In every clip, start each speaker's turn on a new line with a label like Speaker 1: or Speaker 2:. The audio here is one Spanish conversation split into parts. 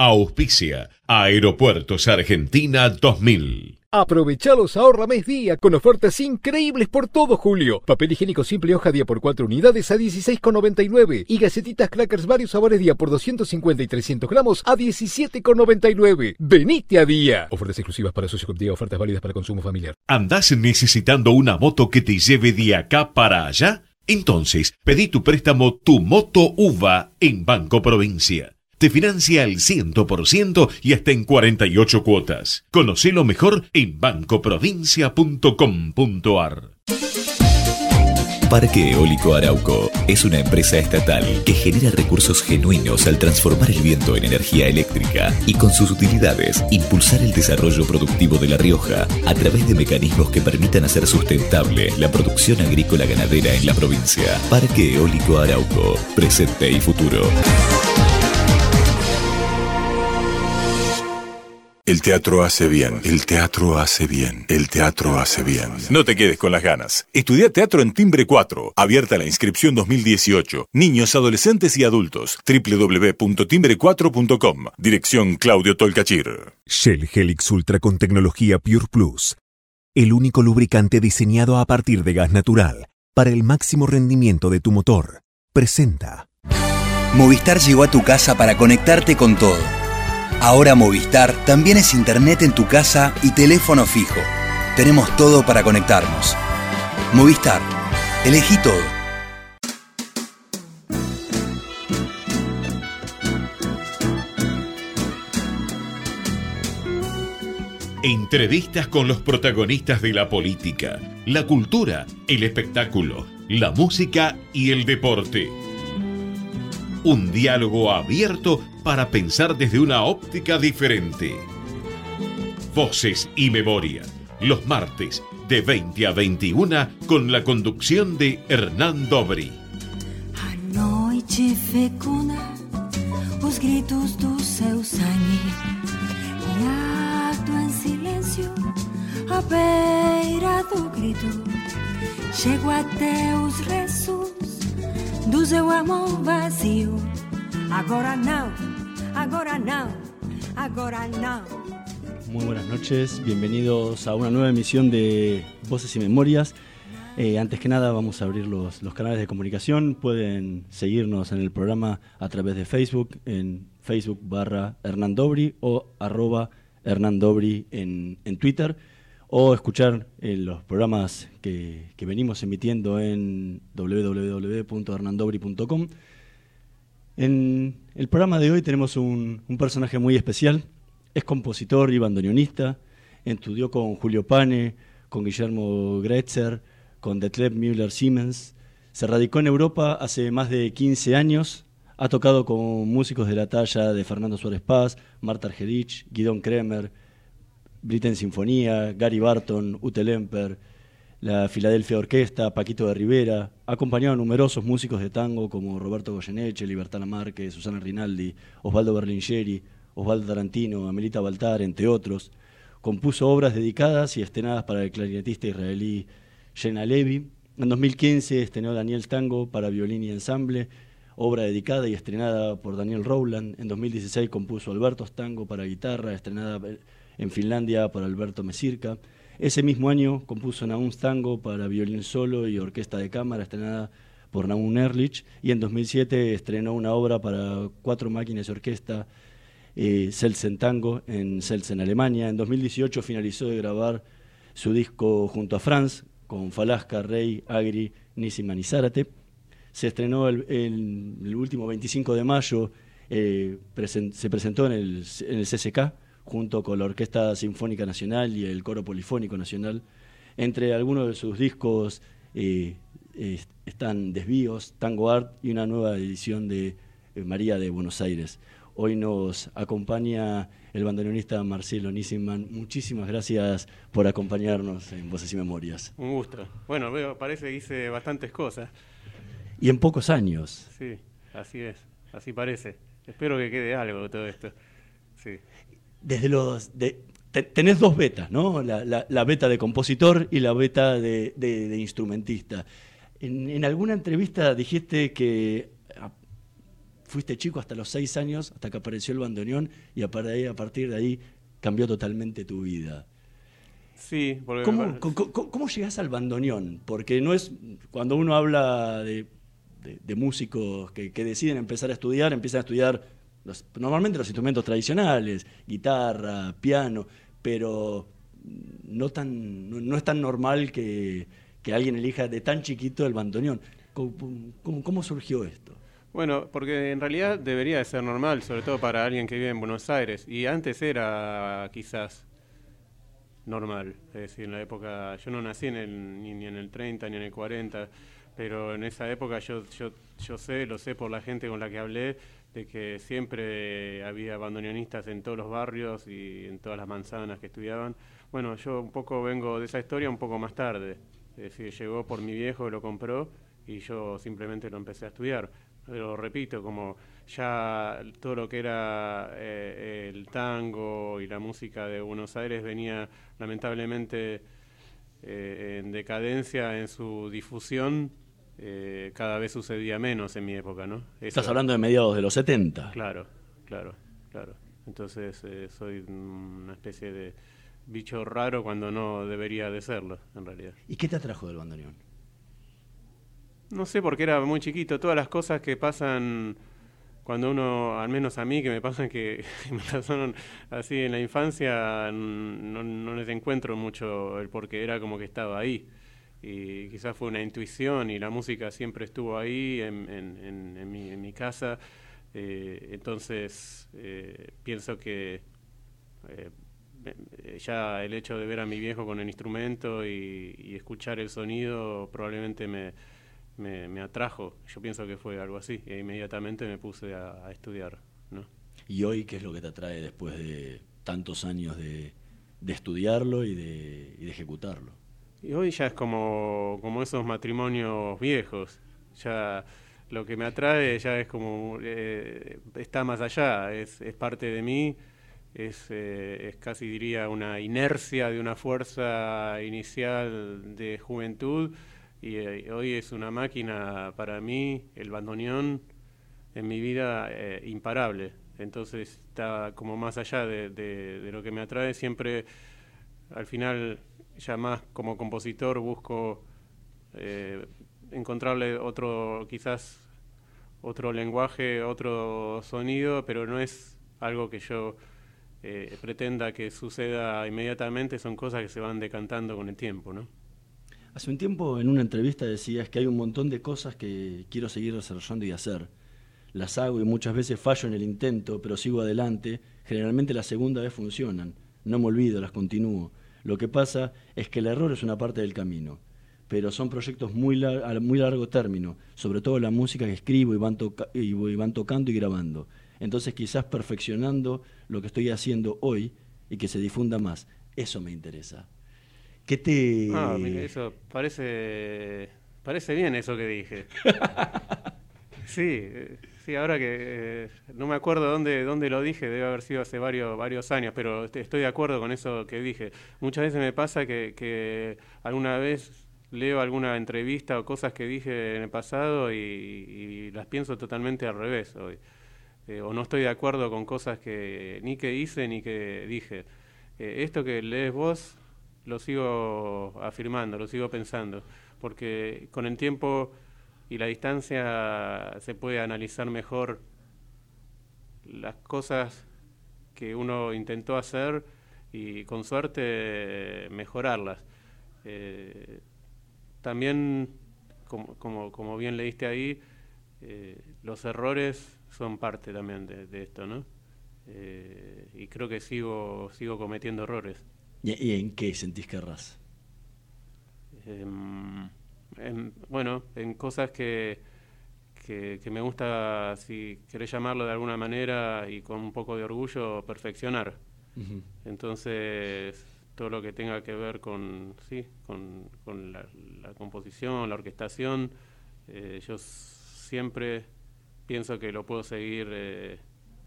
Speaker 1: Auspicia Aeropuertos Argentina 2000.
Speaker 2: Aprovecha los ahorra mes día con ofertas increíbles por todo julio. Papel higiénico simple hoja día por 4 unidades a 16,99 y gacetitas crackers varios sabores día por 250 y 300 gramos a 17,99. Venite a día. Ofertas exclusivas para socios con día, ofertas válidas para consumo familiar.
Speaker 1: ¿Andás necesitando una moto que te lleve de acá para allá? Entonces, pedí tu préstamo Tu Moto UVA en Banco Provincia. Te financia al 100% y hasta en 48 cuotas. Conocelo mejor en bancoprovincia.com.ar.
Speaker 3: Parque Eólico Arauco es una empresa estatal que genera recursos genuinos al transformar el viento en energía eléctrica y con sus utilidades impulsar el desarrollo productivo de La Rioja a través de mecanismos que permitan hacer sustentable la producción agrícola ganadera en la provincia. Parque Eólico Arauco, presente y futuro.
Speaker 4: El teatro hace bien, el teatro hace bien, el teatro hace bien. No te quedes con las ganas. Estudia teatro en Timbre 4. Abierta la inscripción 2018. Niños, adolescentes y adultos. www.timbre4.com. Dirección Claudio Tolcachir.
Speaker 5: Shell Helix Ultra con tecnología Pure Plus. El único lubricante diseñado a partir de gas natural para el máximo rendimiento de tu motor. Presenta.
Speaker 6: Movistar llegó a tu casa para conectarte con todo Ahora Movistar también es internet en tu casa y teléfono fijo. Tenemos todo para conectarnos. Movistar, elegí todo.
Speaker 1: Entrevistas con los protagonistas de la política, la cultura, el espectáculo, la música y el deporte. Un diálogo abierto para pensar desde una óptica diferente. Voces y Memoria, los martes de 20 a 21 con la conducción de Hernán Dobri.
Speaker 7: A a beira do grito chego até os restos do seu amor vazio agora não Agora no, agora no.
Speaker 8: Muy buenas noches, bienvenidos a una nueva emisión de Voces y Memorias. Eh, antes que nada vamos a abrir los, los, canales de comunicación. Pueden seguirnos en el programa a través de Facebook, en Facebook barra Hernán Dobri o arroba Hernán Dobri en, en Twitter o escuchar eh, los programas que, que venimos emitiendo en www.hernandobri.com en el programa de hoy tenemos un, personaje muy especial. Es compositor y bandoneonista. Estudió con Julio Pane, con Guillermo Gretzer, con Detlef Müller-Siemens. Se radicó en Europa hace más de 15 años. Ha tocado con músicos de la talla de Fernando Suárez Paz, Marta Argerich, Guidón Kremer, Britten Sinfonía, Gary Barton, Ute Lemper, la Filadelfia Orquesta, Paquito de Rivera, ha acompañado a numerosos músicos de tango como Roberto Goyeneche, Libertad Márquez, Susana Rinaldi, Osvaldo Berlingeri, Osvaldo Tarantino, Amelita Baltar, entre otros. Compuso obras dedicadas y estrenadas para el clarinetista israelí Shena Levi. En 2015 estrenó Daniel Tango para violín y ensamble, obra dedicada y estrenada por Daniel Rowland. En 2016 compuso Alberto Tango para guitarra, estrenada en Finlandia por Alberto Mesirka. Ese mismo año compuso Naum Tango para violín solo y orquesta de cámara, estrenada por Naum Erlich, y en 2007 estrenó una obra para cuatro máquinas de orquesta, eh, Tango, en Selsen, Alemania. En 2018 finalizó de grabar su disco junto a Franz, con Falasca, Rey, Agri, Nissiman y Zárate. Se estrenó el, último 25 de mayo, eh, se presentó en el, en el CCK, junto con la Orquesta Sinfónica Nacional y el Coro Polifónico Nacional. Entre algunos de sus discos eh, están Desvíos, Tango Art y una nueva edición de eh, María de Buenos Aires. Hoy nos acompaña el bandoneonista Marcelo Nissinman. Muchísimas gracias por acompañarnos en Voces y Memorias.
Speaker 9: Un gusto. Bueno, veo, parece que hice bastantes cosas.
Speaker 8: Y en pocos años.
Speaker 9: Sí, así es, así parece. Espero que quede algo de todo esto. Sí
Speaker 8: desde los... tenés dos betas, ¿no? La, beta de compositor y la beta de, instrumentista. En, alguna entrevista dijiste que fuiste chico hasta los seis años, hasta que apareció el bandoneón y a partir de ahí, a partir de ahí cambió totalmente tu vida.
Speaker 9: Sí, porque
Speaker 8: ¿Cómo, cómo, cómo- cómo llegás al bandoneón? Porque no es. Cuando uno habla de, de- de músicos que, que deciden empezar a estudiar, empiezan a estudiar normalmente los instrumentos tradicionales, guitarra, piano, pero no, tan, no, no es tan normal que, que alguien elija de tan chiquito el bandoneón. ¿Cómo, cómo- cómo surgió esto?
Speaker 9: Bueno, porque en realidad debería de ser normal, sobre todo para alguien que vive en Buenos Aires. Y antes era quizás normal. Es decir, en la época, yo no nací en el, ni, ni en el 30 ni en el 40, pero en esa época yo, yo, yo sé, lo sé por la gente con la que hablé, de que siempre había bandoneonistas en todos los barrios y en todas las manzanas que estudiaban. Bueno, yo un poco vengo de esa historia un poco más tarde. Es decir, llegó por mi viejo, lo compró y yo simplemente lo empecé a estudiar. Pero repito, como ya todo lo que era eh, el tango y la música de Buenos Aires venía lamentablemente eh, en decadencia en su difusión, eh, cada vez sucedía menos en mi época, ¿no?
Speaker 8: Estás hablando de mediados de los 70.
Speaker 9: Claro, claro, claro. Entonces eh, soy una especie de bicho raro cuando no debería de serlo, en realidad.
Speaker 8: ¿Y qué te atrajo del bandoneón?
Speaker 9: No sé, porque era muy chiquito. Todas las cosas que pasan cuando uno, al menos a mí, que me pasan que me pasaron así en la infancia, no, no les encuentro mucho el porqué. Era como que estaba ahí. Y quizás fue una intuición y la música siempre estuvo ahí en, en- en- en mi, casa. Eh, entonces, eh, pienso que eh, ya el hecho de ver a mi viejo con el instrumento y, escuchar el sonido probablemente me, me, me atrajo. Yo pienso que fue algo así. E inmediatamente me puse a, a estudiar. ¿no?
Speaker 8: ¿Y hoy qué es lo que te atrae después de tantos años de, de estudiarlo y de, y de ejecutarlo?
Speaker 9: Y hoy ya es como, como esos matrimonios viejos. Ya lo que me atrae ya es como, eh, está más allá, es, es parte de mí, es, eh, es casi diría una inercia de una fuerza inicial de juventud y eh, hoy es una máquina para mí, el bandoneón, en mi vida imparable. Entonces está como más allá de, de- de lo que me atrae. Siempre, al final, ya más como compositor, busco eh, encontrarle otro, quizás otro lenguaje, otro sonido, pero no es algo que yo eh, pretenda que suceda inmediatamente, son cosas que se van decantando con el tiempo, ¿no?
Speaker 8: Hace un tiempo en una entrevista decías que hay un montón de cosas que quiero seguir desarrollando y hacer. Las hago y muchas veces fallo en el intento, pero sigo adelante. Generalmente la segunda vez funcionan. No me olvido, las continúo. Lo que pasa es que el error es una parte del camino, pero son proyectos muy lar- a muy largo término, sobre todo la música que escribo y van, toca- y van tocando y grabando. Entonces quizás perfeccionando lo que estoy haciendo hoy y que se difunda más. Eso me interesa. ¿Qué te...?
Speaker 9: Ah, mira, eso parece parece bien eso que dije. Sí, eh, sí, ahora que eh, no me acuerdo dónde, dónde lo dije, debe haber sido hace varios, varios años, pero est- estoy de acuerdo con eso que dije. Muchas veces me pasa que, que alguna vez leo alguna entrevista o cosas que dije en el pasado y, y las pienso totalmente al revés hoy. Eh, o no estoy de acuerdo con cosas que ni que hice ni que dije. Eh, esto que lees vos lo sigo afirmando, lo sigo pensando, porque con el tiempo y la distancia se puede analizar mejor las cosas que uno intentó hacer y con suerte mejorarlas. Eh, también, como, como, como bien leíste ahí, eh, los errores son parte también de, de esto, ¿no? Eh, y creo que sigo, sigo cometiendo errores.
Speaker 8: ¿Y, en qué sentís que errás?
Speaker 9: En- bueno, en cosas que, que, que me gusta, si querés llamarlo de alguna manera y con un poco de orgullo, perfeccionar. Entonces, todo lo que tenga que ver con, sí, con, con la, la composición, la orquestación, eh, yo siempre pienso que lo puedo seguir eh,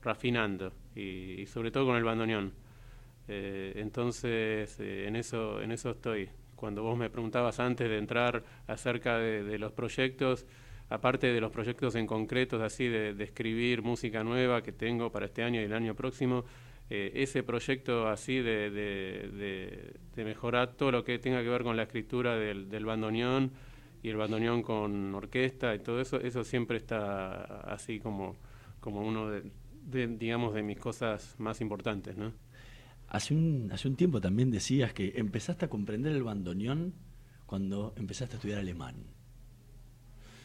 Speaker 9: rafinando y, y sobre todo con el bandoneón. Eh, entonces, eh, en eso, en eso estoy. Cuando vos me preguntabas antes de entrar acerca de, los proyectos, aparte de los proyectos en concretos, así de, escribir música nueva que tengo para este año y el año próximo, eh, ese proyecto así de, de, mejorar todo lo que tenga que ver con la escritura del, del bandoneón y el bandoneón con orquesta y todo eso, eso siempre está así como, como uno de, digamos, de mis cosas más importantes, ¿no?
Speaker 8: Hace un, hace un tiempo también decías que empezaste a comprender el bandoneón cuando empezaste a estudiar alemán.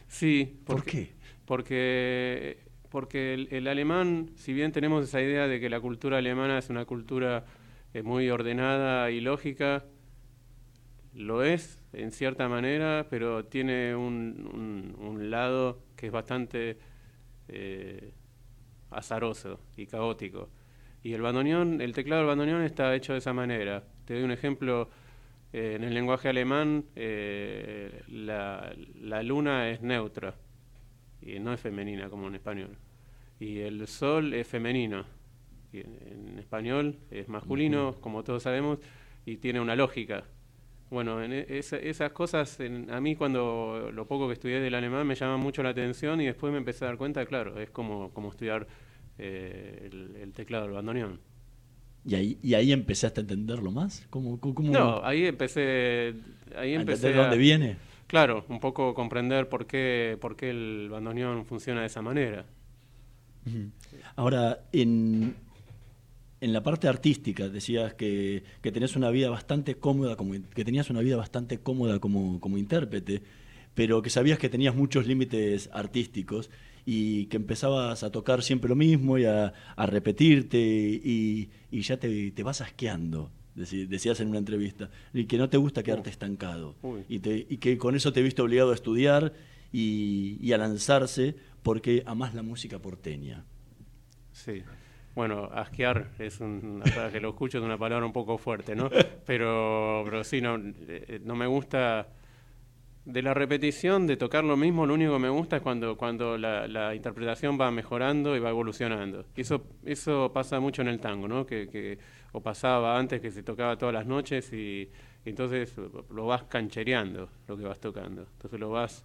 Speaker 9: Sí.
Speaker 8: ¿Por qué?
Speaker 9: Porque, porque el, alemán, si bien tenemos esa idea de que la cultura alemana es una cultura eh, muy ordenada y lógica, lo es en cierta manera, pero tiene un, un, lado que es bastante eh, azaroso y caótico. Y el bandoneón, el teclado del bandoneón está hecho de esa manera. Te doy un ejemplo. Eh, en el lenguaje alemán, eh, la, la, luna es neutra y no es femenina como en español. Y el sol es femenino. Y en, español es masculino, como todos sabemos, y tiene una lógica. Bueno, en e, esas cosas, a mí cuando lo poco que estudié del alemán me llama mucho la atención y después me empecé a dar cuenta, claro, es como, como estudiar eh, el, teclado del bandoneón.
Speaker 8: ¿Y ahí, ¿Y ahí empezaste a entenderlo más? ¿Cómo, cómo...
Speaker 9: No, ahí empecé... Ahí
Speaker 8: ¿A
Speaker 9: empecé
Speaker 8: de dónde viene?
Speaker 9: Claro, un poco comprender por qué, por qué el bandoneón funciona de esa manera.
Speaker 8: Ahora, en, en la parte artística decías que, que tenés una vida bastante cómoda, como, que tenías una vida bastante cómoda como, como intérprete, pero que sabías que tenías muchos límites artísticos y que empezabas a tocar siempre lo mismo y a, repetirte y, ya te, vas asqueando, decías en una entrevista, y que no te gusta quedarte estancado y, que con eso te viste obligado a estudiar y, a lanzarse porque amás la música porteña.
Speaker 9: Sí. Bueno, asquear es una que lo escucho es una palabra un poco fuerte, ¿no? Pero, pero sí, no, eh, no me gusta de la repetición, de tocar lo mismo, lo único que me gusta es cuando, cuando la, interpretación va mejorando y va evolucionando. Eso, eso pasa mucho en el tango, ¿no? Que, que, o pasaba antes que se tocaba todas las noches y, entonces lo vas canchereando, lo que vas tocando. Entonces lo vas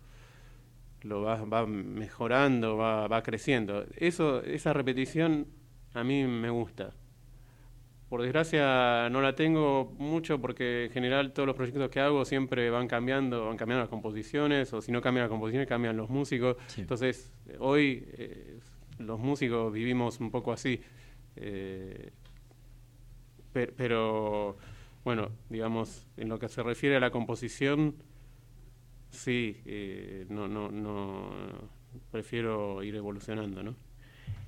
Speaker 9: lo vas, va mejorando, va, va creciendo. Eso, esa repetición a mí me gusta. Por desgracia no la tengo mucho porque en general todos los proyectos que hago siempre van cambiando, van cambiando las composiciones o si no cambian las composiciones cambian los músicos. Entonces hoy eh, los músicos vivimos un poco así. Eh, pero bueno, digamos, en lo que se refiere a la composición, sí, eh, no, no, no, prefiero ir evolucionando, ¿no?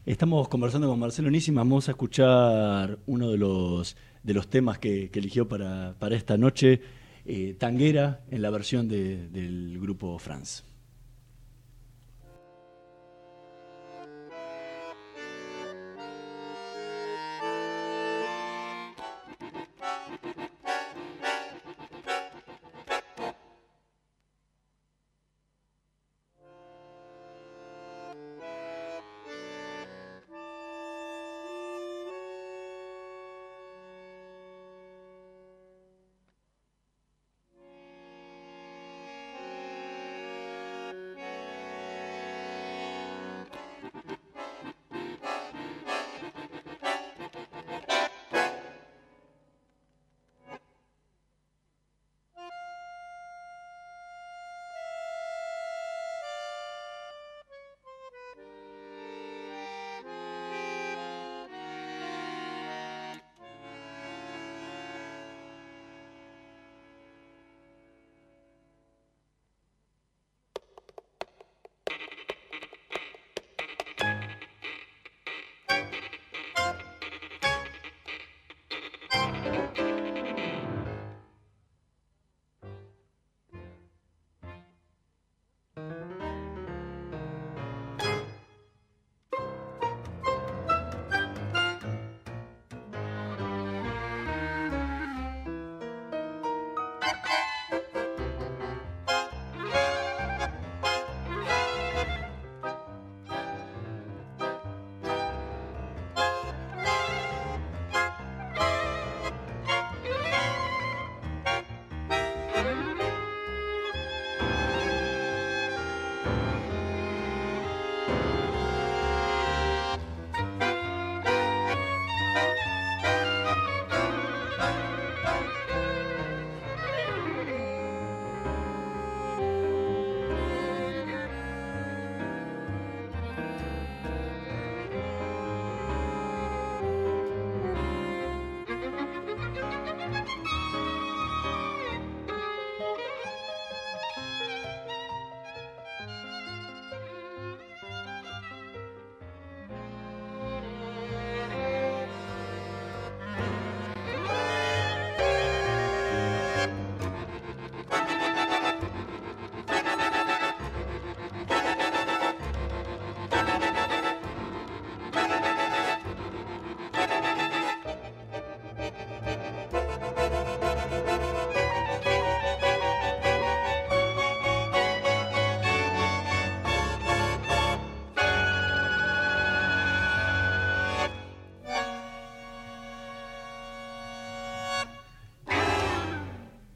Speaker 8: Estamos conversando con Marcelo Nissi, vamos a escuchar uno de los, de los temas que, eligió para, para, esta noche, eh, Tanguera, en la versión del grupo France.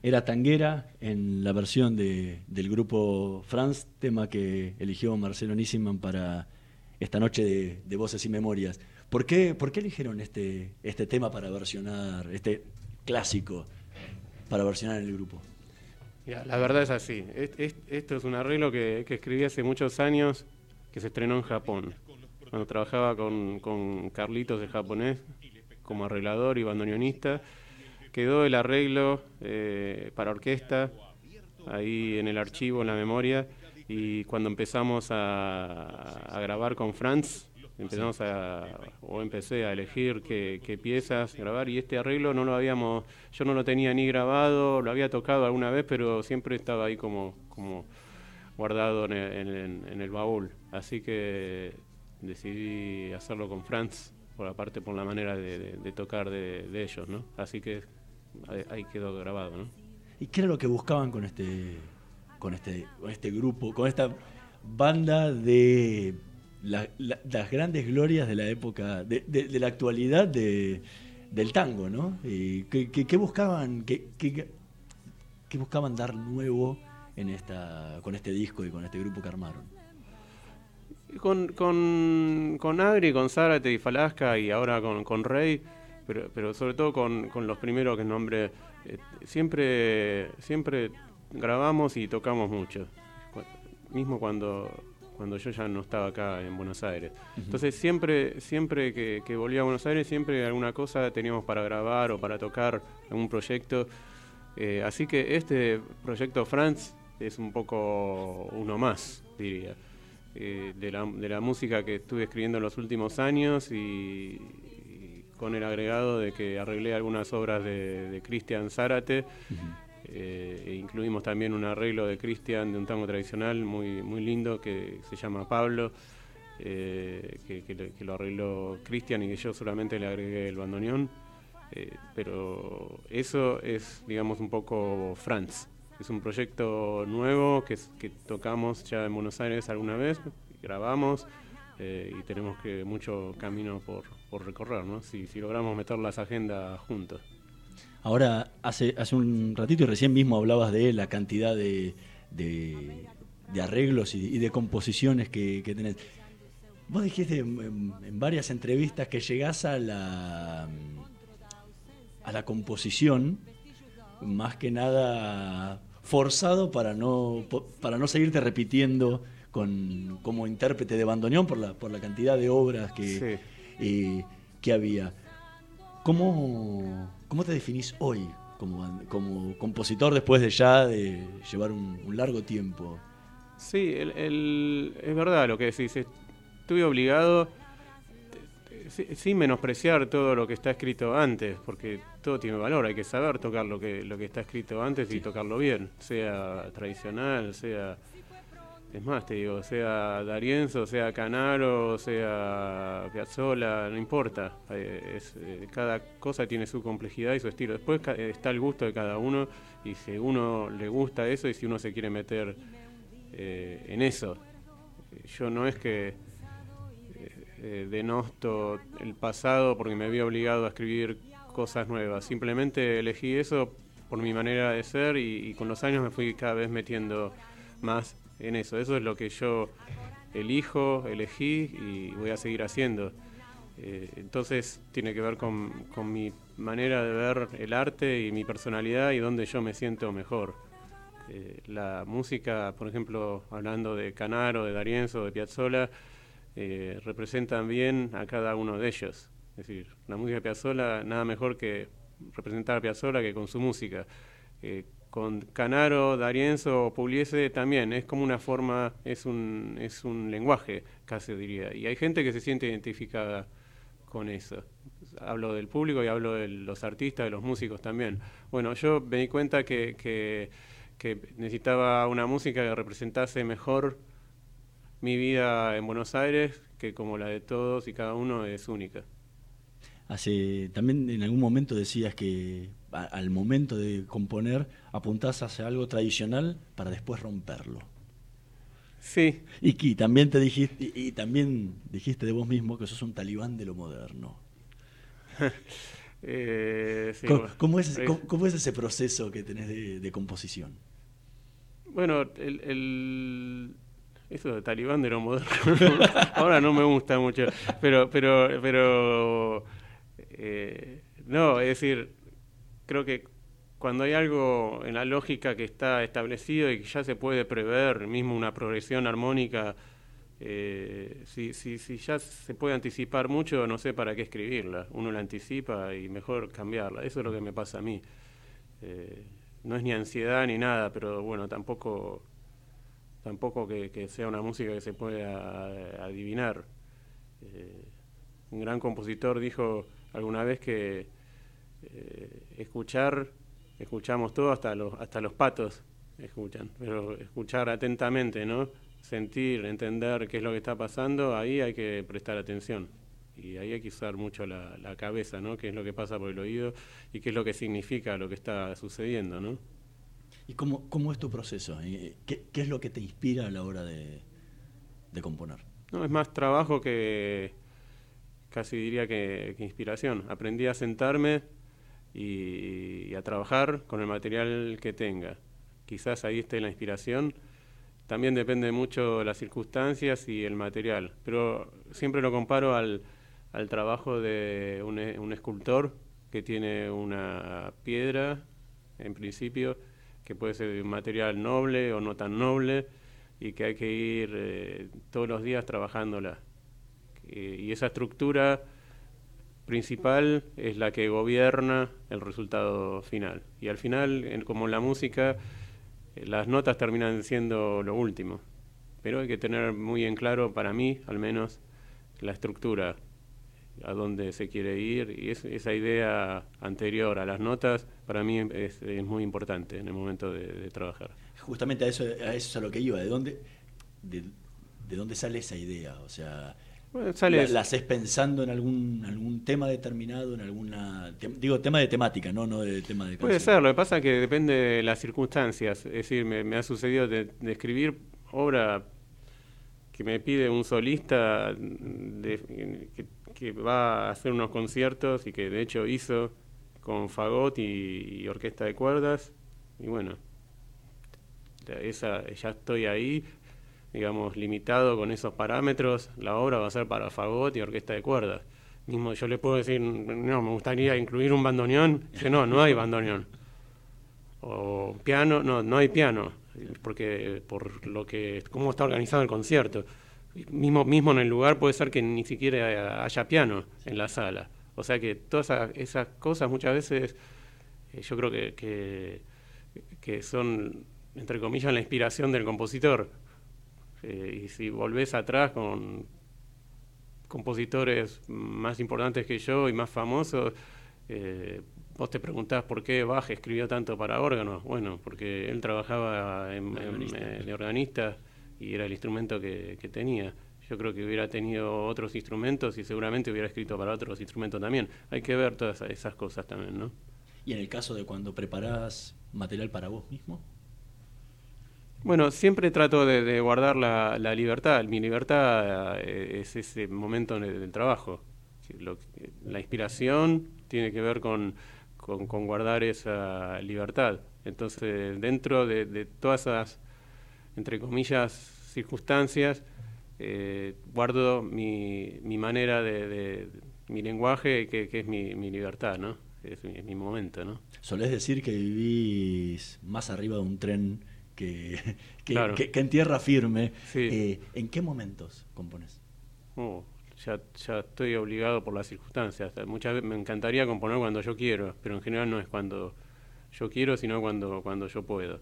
Speaker 8: Era Tanguera en la versión de, del grupo Franz, tema que eligió Marcelo Nissiman para esta noche de, de Voces y Memorias. ¿Por qué, ¿Por qué eligieron este, este tema para versionar, este clásico, para versionar en el grupo?
Speaker 9: la verdad es así. esto es un arreglo que, escribí hace muchos años, que se estrenó en Japón. Cuando trabajaba con, con Carlitos de japonés, como arreglador y bandoneonista, quedó el arreglo eh, para orquesta ahí en el archivo, en la memoria, y cuando empezamos a, a grabar con Franz, empezamos a, o empecé a elegir qué, piezas grabar y este arreglo no lo habíamos, yo no lo tenía ni grabado, lo había tocado alguna vez, pero siempre estaba ahí como, como guardado en el, baúl. Así que decidí hacerlo con Franz, por aparte por la manera de, tocar de, ellos, ¿no? Así que ahí, quedó grabado, ¿no?
Speaker 8: ¿Y qué era lo que buscaban con este, con este, con este grupo, con esta banda de las grandes glorias de la época, de, la actualidad de, del tango, ¿no? Y ¿qué, buscaban, qué, buscaban dar nuevo en esta, con este disco y con este grupo que armaron?
Speaker 9: Con, con, con Agri, con Zárate y Falasca y ahora con, con Rey, pero, pero sobre todo con, con los primeros que nombre, eh, siempre, siempre grabamos y tocamos mucho. Mismo cuando cuando yo ya no estaba acá en Buenos Aires. Entonces siempre, siempre que, que, volvía a Buenos Aires, siempre alguna cosa teníamos para grabar o para tocar algún proyecto. Eh, así que este proyecto Franz es un poco uno más, diría, eh, de, la, de, la, música que estuve escribiendo en los últimos años y, con el agregado de que arreglé algunas obras de, de Cristian Zárate. Eh, e incluimos también un arreglo de Cristian de un tango tradicional muy, muy lindo que se llama Pablo, eh, que, lo arregló Cristian y que yo solamente le agregué el bandoneón. Eh, pero eso es, digamos, un poco Franz. Es un proyecto nuevo que, que tocamos ya en Buenos Aires alguna vez, grabamos y tenemos que mucho camino por, por recorrer, ¿no? si, si logramos meter las agendas juntos.
Speaker 8: Ahora, hace, hace un ratito y recién mismo hablabas de la cantidad de, arreglos y, de composiciones que, tenés. Vos dijiste en, varias entrevistas que llegás a la, a la composición más que nada forzado para no, para no seguirte repitiendo con, como intérprete de bandoneón por la, por la cantidad de obras que, eh, que había. ¿Cómo, ¿Cómo te definís hoy como, como compositor después de ya de llevar un, largo tiempo?
Speaker 9: Sí, el, es verdad lo que decís. Estuve obligado, sin menospreciar todo lo que está escrito antes, porque todo tiene valor, hay que saber tocar lo que, lo que está escrito antes y tocarlo bien, sea tradicional, sea es más, te digo, sea Darienzo, sea Canaro, sea Piazzolla, no importa. Eh, eh, cada cosa tiene su complejidad y su estilo. Después está el gusto de cada uno y si uno le gusta eso y si uno se quiere meter eh, en eso. Yo no es que denosto el pasado porque me había obligado a escribir cosas nuevas. Simplemente elegí eso por mi manera de ser y con los años me fui cada vez metiendo más en eso. Eso es lo que yo elijo, elegí y voy a seguir haciendo. Eh, entonces tiene que ver con, mi manera de ver el arte y mi personalidad y donde yo me siento mejor. Eh, la música, por ejemplo, hablando de Canaro, de Darienzo, de Piazzolla, eh, representan bien a cada uno de ellos. Es decir, la música de Piazzolla, nada mejor que representar a Piazzolla que con su música con Canaro, Darienzo o Pugliese también, es como una forma, es un, es un lenguaje, casi diría. Y hay gente que se siente identificada con eso. Hablo del público y hablo de los artistas, de los músicos también. Bueno, yo me di cuenta que, que, que necesitaba una música que representase mejor mi vida en Buenos Aires, que como la de todos y cada uno es única.
Speaker 8: Hace, también en algún momento decías que al momento de componer apuntás hacia algo tradicional para después romperlo.
Speaker 9: Sí.
Speaker 8: Y, también te dijiste, y, también dijiste de vos mismo que sos un talibán de lo moderno.
Speaker 9: Eh, sí,
Speaker 8: ¿Cómo,
Speaker 9: bueno.
Speaker 8: cómo es, cómo- cómo es ese proceso que tenés de, de composición?
Speaker 9: Bueno, el, el- eso de talibán de lo moderno ahora no me gusta mucho, pero pero pero eh, no, es decir, creo que cuando hay algo en la lógica que está establecido y que ya se puede prever, mismo una progresión armónica, eh, si, si, si ya se puede anticipar mucho, no sé para qué escribirla. Uno la anticipa y mejor cambiarla. Eso es lo que me pasa a mí. Eh, no es ni ansiedad ni nada, pero bueno, tampoco tampoco que, sea una música que se pueda eh, adivinar. Un gran compositor dijo alguna vez que escuchar, escuchamos todo, hasta los, hasta los patos escuchan, pero escuchar atentamente, ¿no? Sentir, entender qué es lo que está pasando, ahí hay que prestar atención. Y ahí hay que usar mucho la, la cabeza, ¿no? Qué es lo que pasa por el oído y qué es lo que significa lo que está sucediendo, ¿no?
Speaker 8: ¿Y cómo, cómo es tu proceso? ¿Qué, qué es lo que te inspira a la hora de, de componer?
Speaker 9: No, es más trabajo que casi diría que, que inspiración. Aprendí a sentarme y, y a trabajar con el material que tenga. Quizás ahí esté la inspiración. También depende mucho de las circunstancias y el material. Pero siempre lo comparo al, al trabajo de un, un escultor que tiene una piedra, en principio, que puede ser un material noble o no tan noble, y que hay que ir eh, todos los días trabajándola. Eh, y esa estructura principal es la que gobierna el resultado final. Y al final, como en la música, eh, las notas terminan siendo lo último. Pero hay que tener muy en claro, para mí al menos, la estructura, a dónde se quiere ir. Y es- esa idea anterior a las notas, para mí es, muy importante en el momento de, trabajar.
Speaker 8: Justamente a eso, a eso es a lo que iba. ¿De dónde, de, de dónde sale esa idea? O sea,
Speaker 9: Bueno, sale-
Speaker 8: ¿la, haces pensando en algún, algún tema determinado, en alguna... te- digo, tema de temática, no, no de tema de
Speaker 9: Puede ser, lo que pasa es que depende de las circunstancias. Es decir, me, me ha sucedido de, de escribir obra que me pide un solista de- que, que va a hacer unos conciertos y que de hecho hizo con fagot y, y orquesta de cuerdas. Y bueno, esa, ya estoy ahí, digamos, limitado con esos parámetros. La obra va a ser para fagot y orquesta de cuerdas. Mismo yo le puedo decir, no, me gustaría incluir un bandoneón. Dice, no, no hay bandoneón. O piano, no, no hay piano, porque por lo que, cómo está organizado el concierto. Mismo, mismo en el lugar puede ser que ni siquiera haya piano en la sala. O sea que todas esas, esas cosas muchas veces eh, yo creo que, que, que son, entre comillas, la inspiración del compositor. Eh, y si volvés atrás con compositores más importantes que yo y más famosos, eh, vos te preguntás por qué Bach escribió tanto para órganos. Bueno, porque él trabajaba en, en- eh, de organista y era el instrumento que, que tenía. Yo creo que hubiera tenido otros instrumentos y seguramente hubiera escrito para otros instrumentos también. Hay que ver todas esas cosas también, ¿no?
Speaker 8: Y en el caso de cuando preparás material para vos mismo,
Speaker 9: Bueno, siempre trato de, guardar la, libertad. Mi libertad eh, es ese momento en el- del trabajo. La inspiración tiene que ver con, con- guardar esa libertad. Entonces, dentro de, todas esas, entre comillas, circunstancias, eh, guardo mi, mi manera de, mi lenguaje, que, es mi, libertad, ¿no? Es mi, mi momento, ¿no?
Speaker 8: solés decir que vivís más arriba de un tren que, que,
Speaker 9: Claro.
Speaker 8: que- que en tierra firme.
Speaker 9: Sí.
Speaker 8: Eh, ¿En qué momentos compones?
Speaker 9: Oh, ya, ya estoy obligado por las circunstancias. Muchas veces me encantaría componer cuando yo quiero, pero en general no es cuando yo quiero, sino cuando, cuando yo puedo.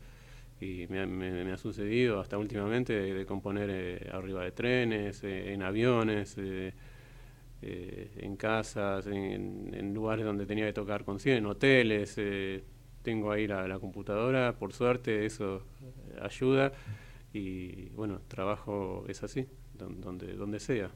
Speaker 9: Y me, ha- me- me ha sucedido hasta últimamente de, de componer eh, arriba de trenes, eh, en aviones, eh, eh, en casas, en, en lugares donde tenía que tocar conciertos, en hoteles. eh, tengo ahí la, la computadora, por suerte eso ayuda. Y bueno, trabajo es así, don- donde, donde sea.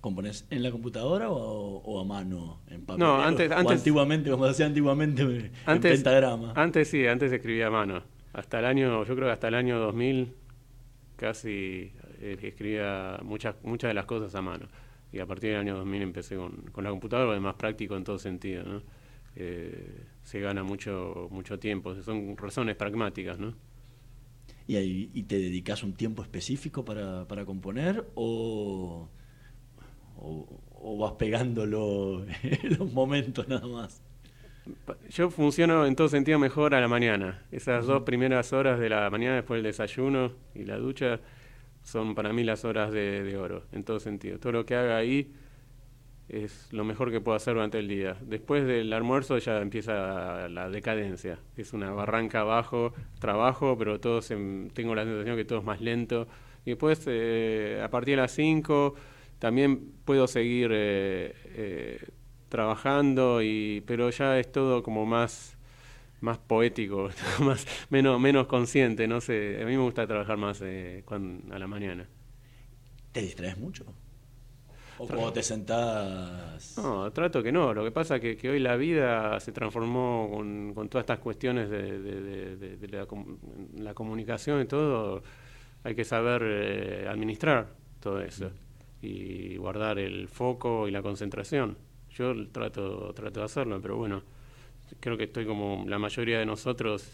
Speaker 8: ¿Componés en la computadora o, o a mano, en papel?
Speaker 9: No, antes-
Speaker 8: O
Speaker 9: antes-
Speaker 8: antiguamente, como decía antiguamente, en
Speaker 9: Antes,
Speaker 8: pentagrama.
Speaker 9: antes sí, antes escribía a mano. Hasta el año, yo creo que hasta el año 2000 casi eh, escribía muchas muchas de las cosas a mano. Y a partir del año 2000 empecé con, con la computadora, porque es más práctico en todo sentido, ¿no? Eh, se gana mucho, mucho tiempo. Son razones pragmáticas, ¿no?
Speaker 8: ¿Y, ahí, y te dedicas un tiempo específico para, para componer o, o, vas pegándolo en los momentos nada más?
Speaker 9: Yo funciono en todo sentido mejor a la mañana. Esas dos primeras horas de la mañana después del desayuno y la ducha son para mí las horas de, de oro, en todo sentido. Todo lo que haga ahí es lo mejor que puedo hacer durante el día. Después del almuerzo ya empieza la decadencia. Es una barranca abajo, trabajo, pero todo tengo la sensación que todo es más lento. Y después, eh, a partir de las 5, también puedo seguir eh, eh, trabajando, y, pero ya es todo como más más poético, más menos menos consciente, no sé, a mí me gusta trabajar más a la mañana.
Speaker 8: ¿Te distraes mucho? ¿O cuando te sentás?
Speaker 9: No, trato que no. Lo que pasa es que, hoy la vida se transformó con, todas estas cuestiones de, la, comunicación y todo. Hay que saber eh, administrar todo eso y guardar el foco y la concentración. Yo trato, trato de hacerlo, pero bueno, creo que estoy como la mayoría de nosotros.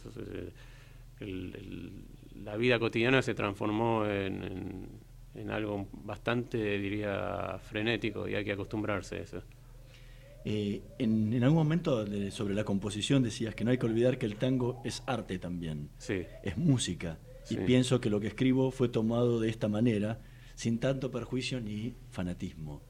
Speaker 9: Eh, la vida cotidiana se transformó en en algo bastante, diría, frenético y hay que acostumbrarse a eso.
Speaker 8: Eh, en, algún momento sobre la composición decías que no hay que olvidar que el tango es arte también,
Speaker 9: sí.
Speaker 8: es música. Y pienso que lo que escribo fue tomado de esta manera, sin tanto perjuicio ni fanatismo.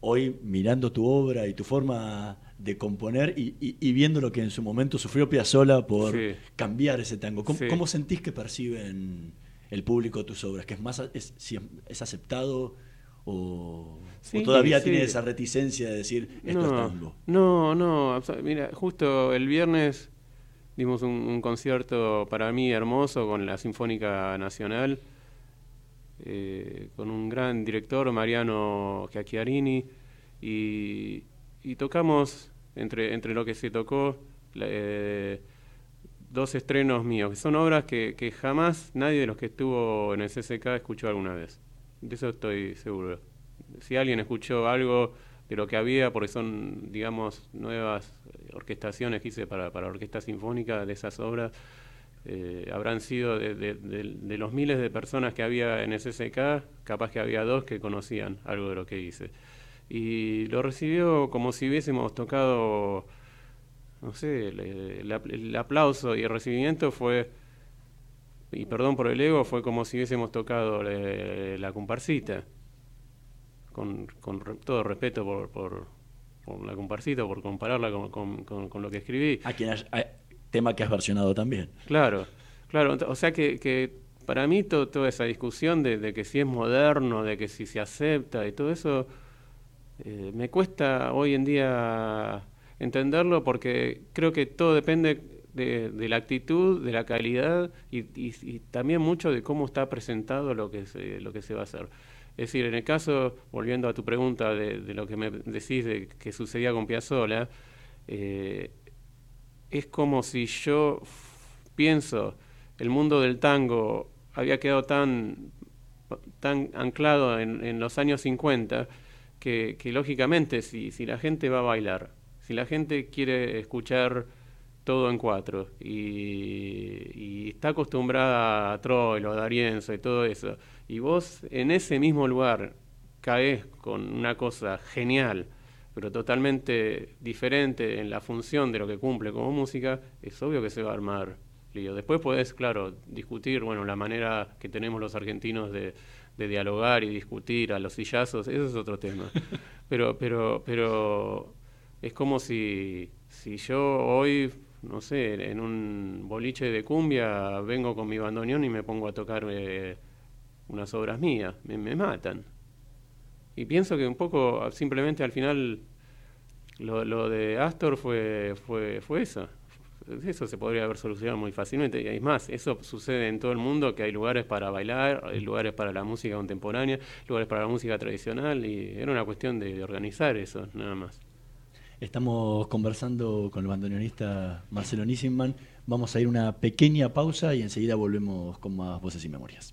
Speaker 8: Hoy, mirando tu obra y tu forma de componer y, viendo lo que en su momento sufrió Piazzolla por cambiar ese tango, ¿cómo sentís que perciben el público tus obras? ¿Que es más es, si es aceptado o, todavía tiene esa reticencia de decir esto
Speaker 9: no,
Speaker 8: es tango?
Speaker 9: No, no, mira, justo el viernes dimos un, concierto para mí hermoso con la Sinfónica Nacional, eh, con un gran director, Mariano Chiacchiarini, y, y tocamos entre, entre lo que se tocó. Eh, dos estrenos míos, que son obras que, que jamás nadie de los que estuvo en el CCK escuchó alguna vez. De eso estoy seguro. Si alguien escuchó algo de lo que había, porque son, digamos, nuevas orquestaciones que hice para, para orquesta sinfónica de esas obras, eh, habrán sido de, de, los miles de personas que había en el CCK, capaz que había dos que conocían algo de lo que hice. Y lo recibió como si hubiésemos tocado no sé, el, aplauso y el recibimiento fue, y perdón por el ego, fue como si hubiésemos tocado la comparsita, con, con todo respeto por, por, la comparsita, por compararla con, con, lo que escribí.
Speaker 8: A quien tema que has versionado también.
Speaker 9: Claro, claro, o sea que, que para mí toda esa discusión de, que si es moderno, de que si se acepta y todo eso, eh, me cuesta hoy en día entenderlo porque creo que todo depende de, la actitud, de la calidad y, también mucho de cómo está presentado lo que, se, va a hacer. Es decir, en el caso, volviendo a tu pregunta de, lo que me decís de que sucedía con Piazzolla, eh, es como si yo pienso el mundo del tango había quedado tan, anclado en, los años 50 que, lógicamente si la gente va a bailar si la gente quiere escuchar todo en cuatro y, está acostumbrada a Troilo, a Darienzo y todo eso, y vos en ese mismo lugar caes con una cosa genial, pero totalmente diferente en la función de lo que cumple como música, es obvio que se va a armar lío. Después podés, claro, discutir, bueno, la manera que tenemos los argentinos de, de dialogar y discutir a los sillazos, eso es otro tema. Pero, pero, pero es como si, si yo hoy, no sé, en un boliche de cumbia vengo con mi bandoneón y me pongo a tocar eh, unas obras mías, me, matan. Y pienso que un poco, simplemente al final, lo, lo de Astor fue, fue, fue eso. Eso se podría haber solucionado muy fácilmente. Y es más, eso sucede en todo el mundo, que hay lugares para bailar, hay lugares para la música contemporánea, lugares para la música tradicional, y era una cuestión de organizar eso, nada más.
Speaker 8: Estamos conversando con el bandoneonista Marcelo Nissenman. Vamos a ir una pequeña pausa y enseguida volvemos con más voces y memorias.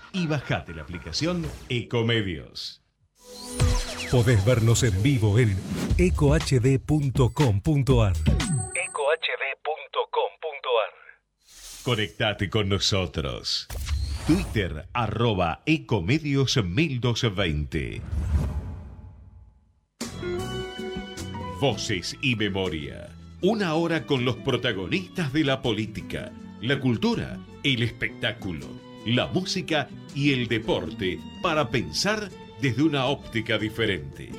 Speaker 1: y bajate la aplicación Ecomedios.
Speaker 10: Podés vernos en vivo en ecohd.com.ar.
Speaker 1: ecohd.com.ar Conectate con nosotros. Twitter arroba Ecomedios 1220. Voces y memoria. Una hora con los protagonistas de la política, la cultura, el espectáculo, la música y el deporte para pensar desde una óptica diferente.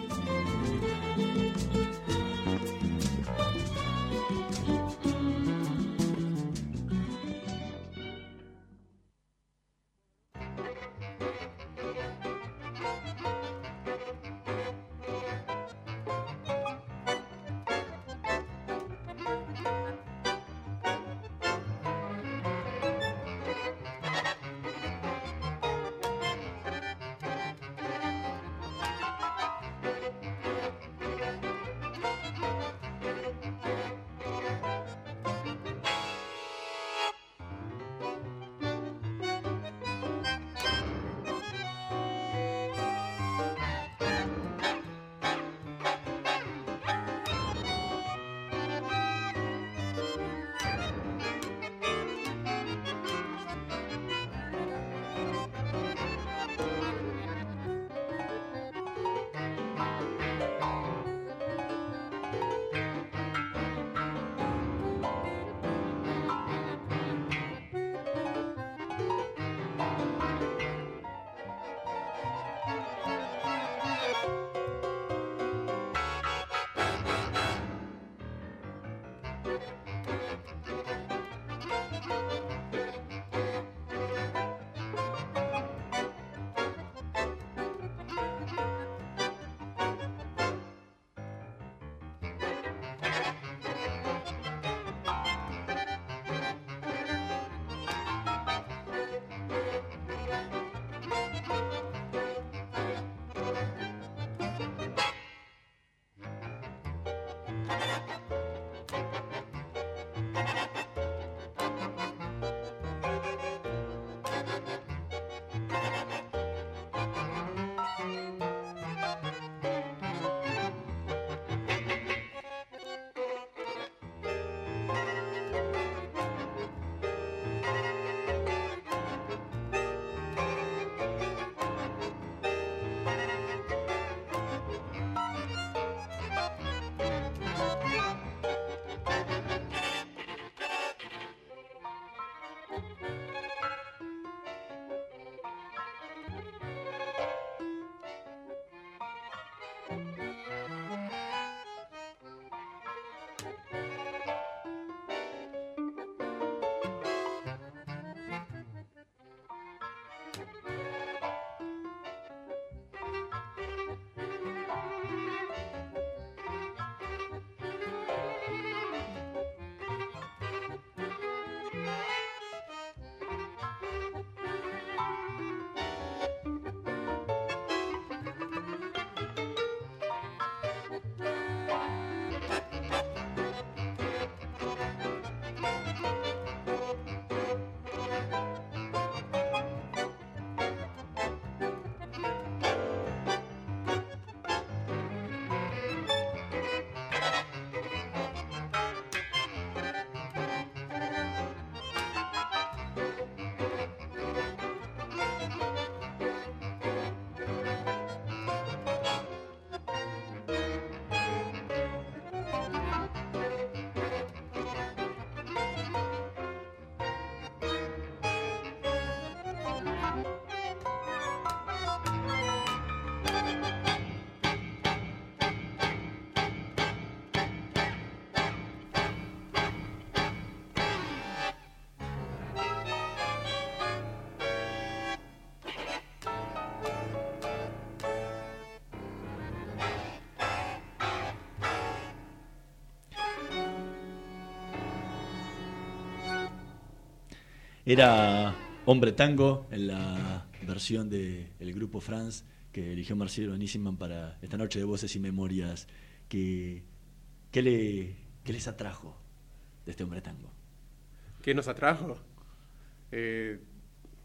Speaker 8: Era Hombre Tango en la versión del el grupo France que eligió Marcelo Nisman para esta noche de voces y memorias. Que, ¿qué, le, ¿Qué les atrajo de este Hombre Tango?
Speaker 9: ¿Qué nos atrajo? Eh,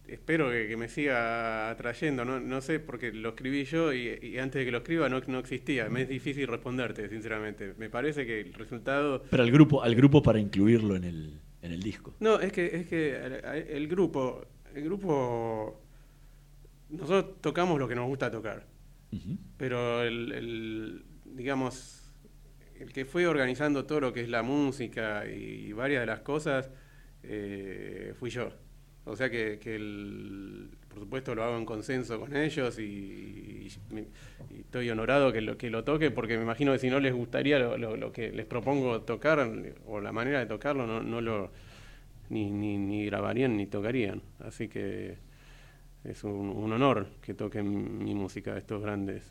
Speaker 9: espero que, me siga atrayendo, no, no sé, porque lo escribí yo y, antes de que lo escriba no, no, existía. Me es difícil responderte, sinceramente. Me parece que el resultado...
Speaker 8: Pero al grupo, al grupo para incluirlo en el, en el disco.
Speaker 9: No, es que, es que el grupo, el grupo, nosotros tocamos lo que nos gusta tocar, pero el, digamos, el que fue organizando todo lo que es la música y, varias de las cosas, eh, fui yo. O sea que, el, por supuesto lo hago en consenso con ellos y, estoy honorado que lo, que lo toque porque me imagino que si no les gustaría lo, que les propongo tocar o la manera de tocarlo no, no lo ni, ni, ni grabarían ni tocarían. Así que es un, honor que toquen mi música estos grandes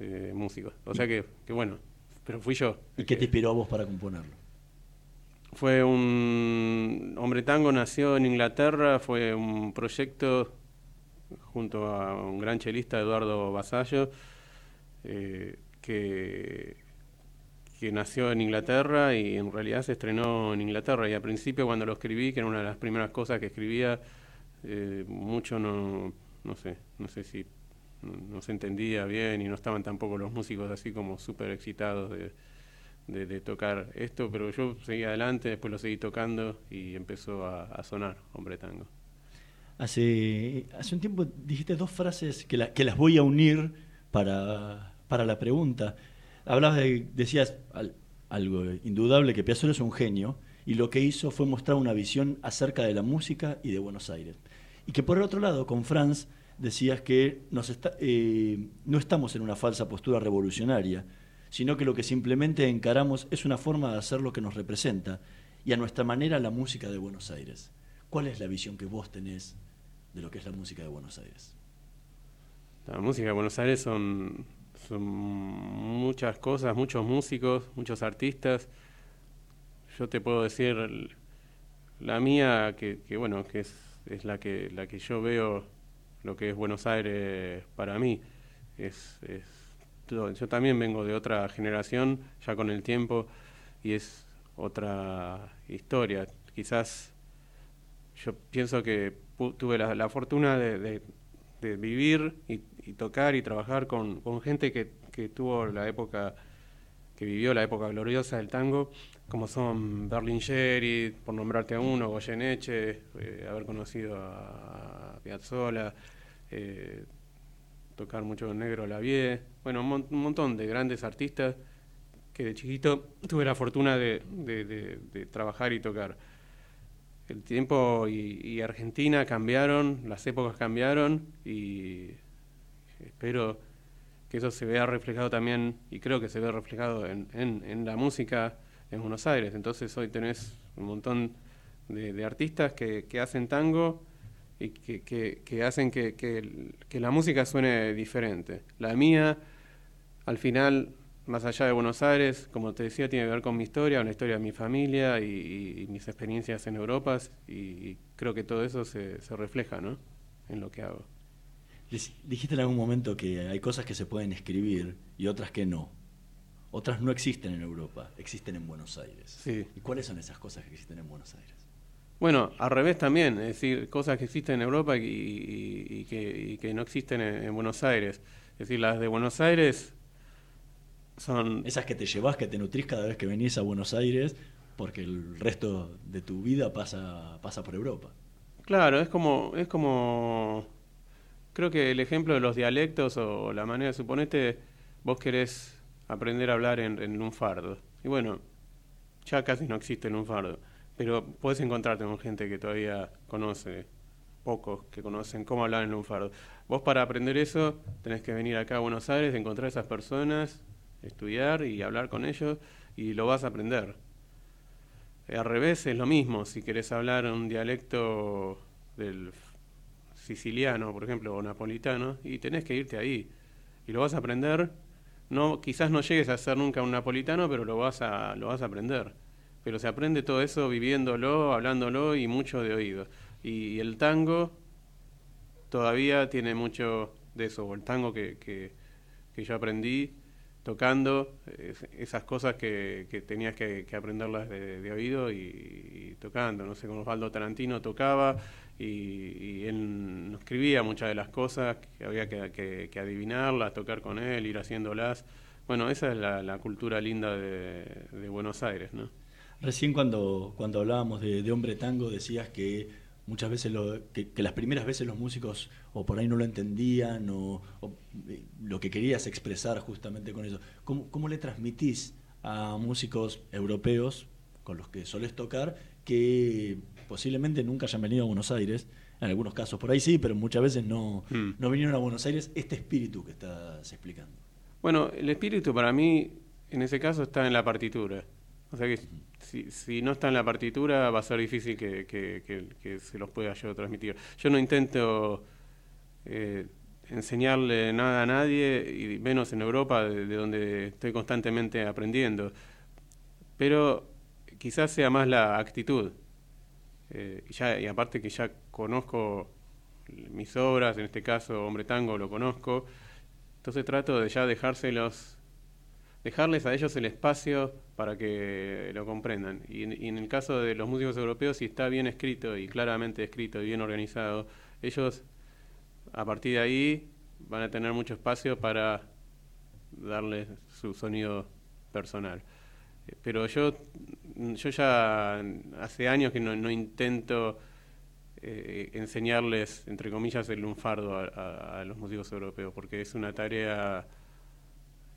Speaker 9: eh, músicos. O sea que, que bueno, pero fui yo.
Speaker 8: ¿Y qué te inspiró a vos para componerlo?
Speaker 9: Fue un Hombre Tango, nació en Inglaterra, fue un proyecto junto a un gran chelista, Eduardo Basallo, eh, que, que nació en Inglaterra y en realidad se estrenó en Inglaterra. Y al principio cuando lo escribí, que era una de las primeras cosas que escribía, eh, mucho no, no sé, no sé si no, se entendía bien y no estaban tampoco los músicos así como súper excitados de de, tocar esto, pero yo seguí adelante, después lo seguí tocando y empezó a, sonar Hombre Tango.
Speaker 8: Hace, hace un tiempo dijiste dos frases que, que las voy a unir para, para la pregunta. Hablabas de, decías algo indudable, que Piazzolla es un genio y lo que hizo fue mostrar una visión acerca de la música y de Buenos Aires. Y que por el otro lado, con Franz, decías que nos está, eh, no estamos en una falsa postura revolucionaria, sino que lo que simplemente encaramos es una forma de hacer lo que nos representa y a nuestra manera la música de Buenos Aires. ¿Cuál es la visión que vos tenés de lo que es la música de Buenos Aires?
Speaker 9: La música de Buenos Aires son, son muchas cosas, muchos músicos, muchos artistas. Yo te puedo decir la mía, que, bueno, que es, es, la que la que yo veo lo que es Buenos Aires para mí. es yo también vengo de otra generación, ya con el tiempo, y es otra historia. Quizás yo pienso que tuve la, fortuna de, vivir y, tocar y trabajar con, gente que, tuvo la época, que vivió la época gloriosa del tango, como son Berlingeri, por nombrarte a uno, Goyeneche, eh, haber conocido a Piazzolla, eh, tocar mucho Negro Lavie, bueno, un, montón de grandes artistas que de chiquito tuve la fortuna de, trabajar y tocar. El tiempo y, Argentina cambiaron, las épocas cambiaron y espero que eso se vea reflejado también, y creo que se ve reflejado en, la música en Buenos Aires. Entonces hoy tenés un montón de, artistas que, hacen tango y que, que, hacen que, la música suene diferente. La mía, al final, más allá de Buenos Aires, como te decía, tiene que ver con mi historia, una historia de mi familia y, mis experiencias en Europa y, creo que todo eso se, se refleja ¿no? en lo que hago.
Speaker 8: Dijiste en algún momento que hay cosas que se pueden escribir y otras que no. Otras no existen en Europa, existen en Buenos Aires.
Speaker 9: Sí.
Speaker 8: ¿Y cuáles son esas cosas que existen en Buenos Aires?
Speaker 9: Bueno, al revés también, es decir, cosas que existen en Europa y, que, no existen en, Buenos Aires. Es decir, las de Buenos Aires son...
Speaker 8: Esas que te llevas, que te nutrís cada vez que venís a Buenos Aires, porque el resto de tu vida pasa, pasa por Europa.
Speaker 9: Claro, es como, es como... Creo que el ejemplo de los dialectos o la manera, suponete, vos querés aprender a hablar en, en lunfardo. Y bueno, ya casi no existe el lunfardo pero puedes encontrarte con gente que todavía conoce, pocos que conocen cómo hablar en lunfardo. Vos para aprender eso tenés que venir acá a Buenos Aires, encontrar a esas personas, estudiar y hablar con ellos y lo vas a aprender. Al revés es lo mismo, si querés hablar un dialecto del siciliano, por ejemplo, o napolitano, y tenés que irte ahí. Y lo vas a aprender, no, quizás no llegues a ser nunca un napolitano, pero lo vas lo vas a aprender pero se aprende todo eso viviéndolo, hablándolo y mucho de oído. Y el tango todavía tiene mucho de eso, o el tango que, que, que yo aprendí tocando, es- esas cosas que, que tenías que, aprenderlas de, oído y, tocando. No sé, con Osvaldo Tarantino tocaba y, él nos escribía muchas de las cosas que había que, adivinarlas, tocar con él, ir haciéndolas. Bueno, esa es la, cultura linda de, Buenos Aires, ¿no?
Speaker 8: Recién cuando, cuando hablábamos de hombre tango decías que muchas veces lo, que, que las primeras veces los músicos o por ahí no lo entendían o, o, eh, lo que querías expresar justamente con eso. ¿Cómo, cómo le transmitís a músicos europeos con los que solés tocar que posiblemente nunca hayan venido a Buenos Aires? En algunos casos por ahí sí, pero muchas veces no,
Speaker 9: Mm.
Speaker 8: no vinieron a Buenos Aires este espíritu que estás explicando.
Speaker 9: Bueno, el espíritu para mí, en ese caso, está en la partitura. O sea que si, no está en la partitura, va a ser difícil que, se los pueda yo transmitir. Yo no intento eh, enseñarle nada a nadie, y menos en Europa, de, de donde estoy constantemente aprendiendo. Pero quizás sea más la actitud. Eh, ya, y aparte que ya conozco mis obras, en este caso Hombre Tango lo conozco, entonces trato de ya dejárselos, dejarles a ellos el espacio para que lo comprendan. Y en, el caso de los músicos europeos, si está bien escrito y claramente escrito y bien organizado, ellos a partir de ahí van a tener mucho espacio para darles su sonido personal. Eh, Pero yo, yo ya hace años que no, intento eh, enseñarles, entre comillas, el lunfardo a, a- a los músicos europeos, porque es una tarea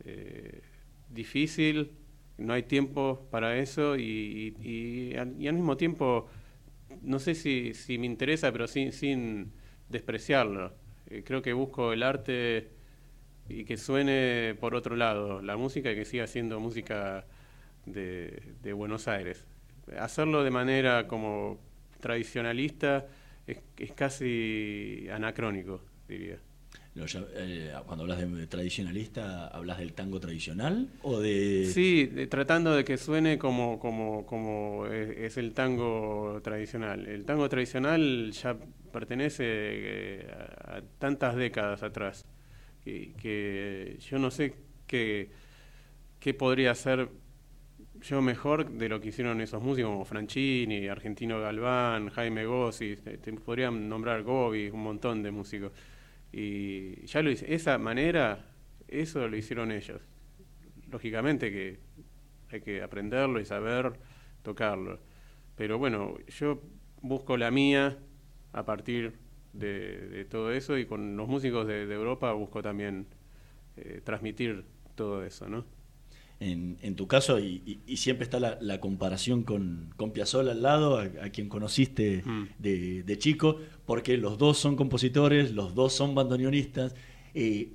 Speaker 9: eh, difícil, no hay tiempo para eso y, y- al mismo tiempo, no sé si, si me interesa, pero sin, sin despreciarlo. Eh, creo que busco el arte y que suene por otro lado, la música y que siga siendo música de, de Buenos Aires. Hacerlo de manera como tradicionalista es, es casi anacrónico, diría.
Speaker 8: Eh, cuando hablas de tradicionalista, ¿hablas del tango tradicional o de...?
Speaker 9: Sí, tratando de que suene como, como, como es, el tango tradicional. El tango tradicional ya pertenece eh, a, tantas décadas atrás que, yo no sé qué, qué podría hacer yo mejor de lo que hicieron esos músicos como Franchini, Argentino Galván, Jaime Gossi, te, te podrían nombrar Gobi, un montón de músicos. Y ya lo hice, esa manera, eso lo hicieron ellos. Lógicamente que hay que aprenderlo y saber tocarlo. Pero bueno, yo busco la mía a partir de, todo eso y con los músicos de, de Europa busco también eh, transmitir todo eso, ¿no?
Speaker 8: En, en tu caso, y, y- y siempre está la, la comparación con, con Piazzolla al lado, a, a quien conociste de, de chico, porque los dos son compositores, los dos son bandoneonistas, eh,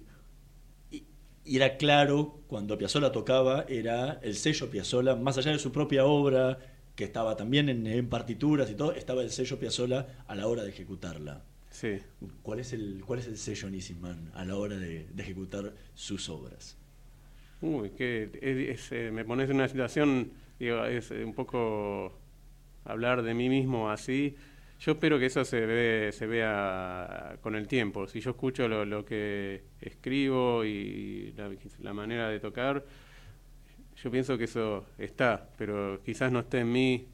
Speaker 8: y, y era claro, cuando Piazzolla tocaba, era el sello Piazzolla, más allá de su propia obra, que estaba también en, en partituras y todo, estaba el sello Piazzolla a la hora de ejecutarla.
Speaker 9: Sí.
Speaker 8: ¿Cuál es el, cuál es el sello Nisman a la hora de, de ejecutar sus obras?
Speaker 9: Uy, que eh, me pones en una situación, eh, un poco hablar de mí mismo así. Yo espero que eso se ve, se vea con el tiempo. Si yo escucho lo, que escribo y la, la manera de tocar, yo pienso que eso está, pero quizás no esté en mí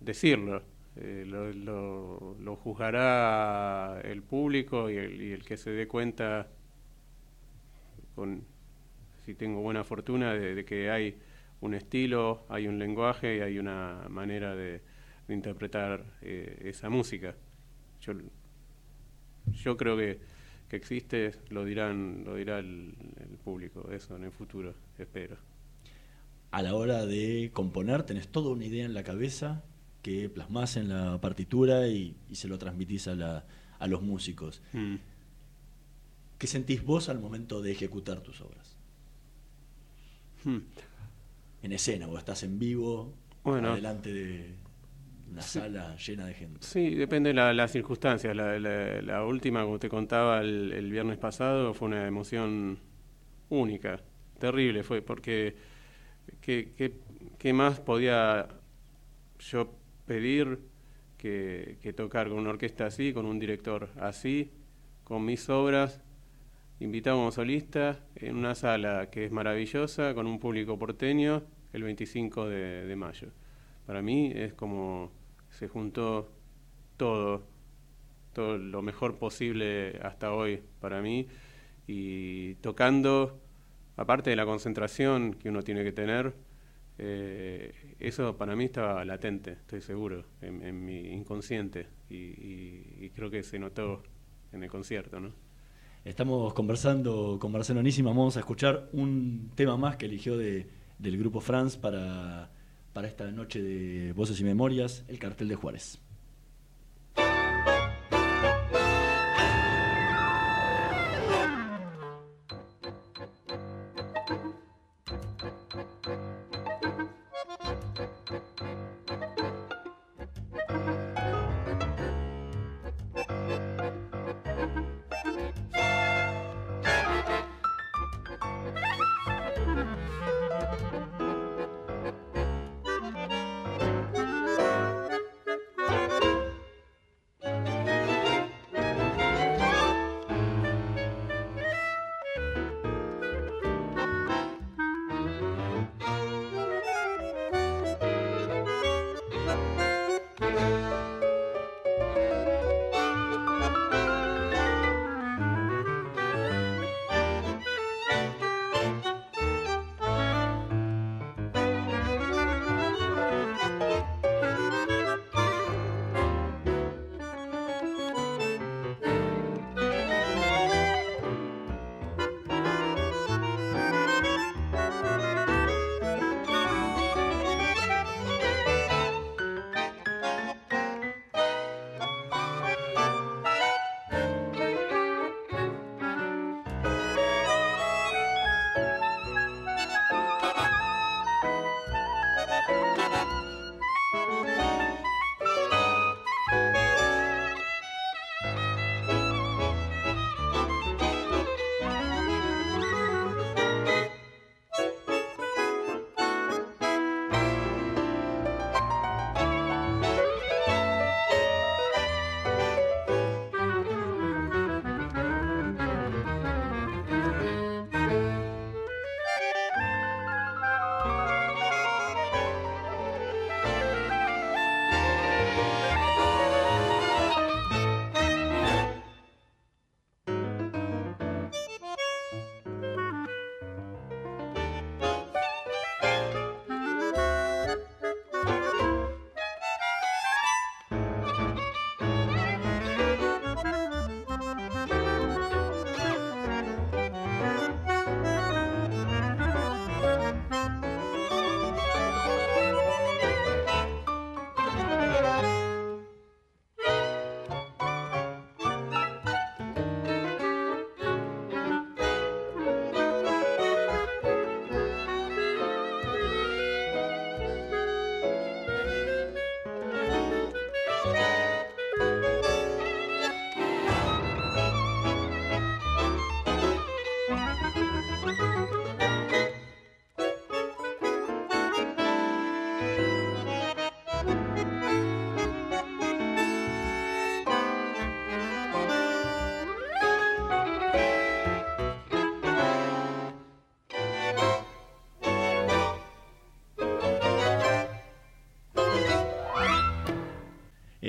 Speaker 9: decirlo. Eh, lo, lo- lo juzgará el público y el, y el que se dé cuenta con si tengo buena fortuna de, de que hay un estilo, hay un lenguaje y hay una manera de, de interpretar eh, esa música. Yo, yo creo que, que existe, lo dirán, lo dirá el, el público, eso en el futuro, espero.
Speaker 8: a la hora de componer tenés toda una idea en la cabeza que plasmás en la partitura y, y se lo transmitís a, la- a los músicos.
Speaker 9: Mm.
Speaker 8: ¿Qué sentís vos al momento de ejecutar tus obras?
Speaker 9: Hmm.
Speaker 8: En escena, o estás en vivo,
Speaker 9: Bueno.
Speaker 8: delante de una
Speaker 9: Sí.
Speaker 8: sala llena de gente.
Speaker 9: Sí, depende de la- las circunstancias. La, la- la última, como te contaba el, el viernes pasado, fue una emoción única, terrible fue, porque ¿qué, qué, qué más podía yo pedir que, que tocar con una orquesta así, con un director así, con mis obras, invitado como solista en una sala que es maravillosa, con un público porteño, el 25 de, mayo. Para mí es como se juntó todo, todo lo mejor posible hasta hoy para mí y tocando, aparte de la concentración que uno tiene que tener, eh, eso para mí estaba latente, estoy seguro, en, mi inconsciente y, y- y creo que se notó en el concierto, ¿no?
Speaker 8: Estamos conversando con Marcelo Anísima. Vamos a escuchar un tema más que eligió de- del grupo France para, para esta noche de Voces y Memorias, el cartel de Juárez.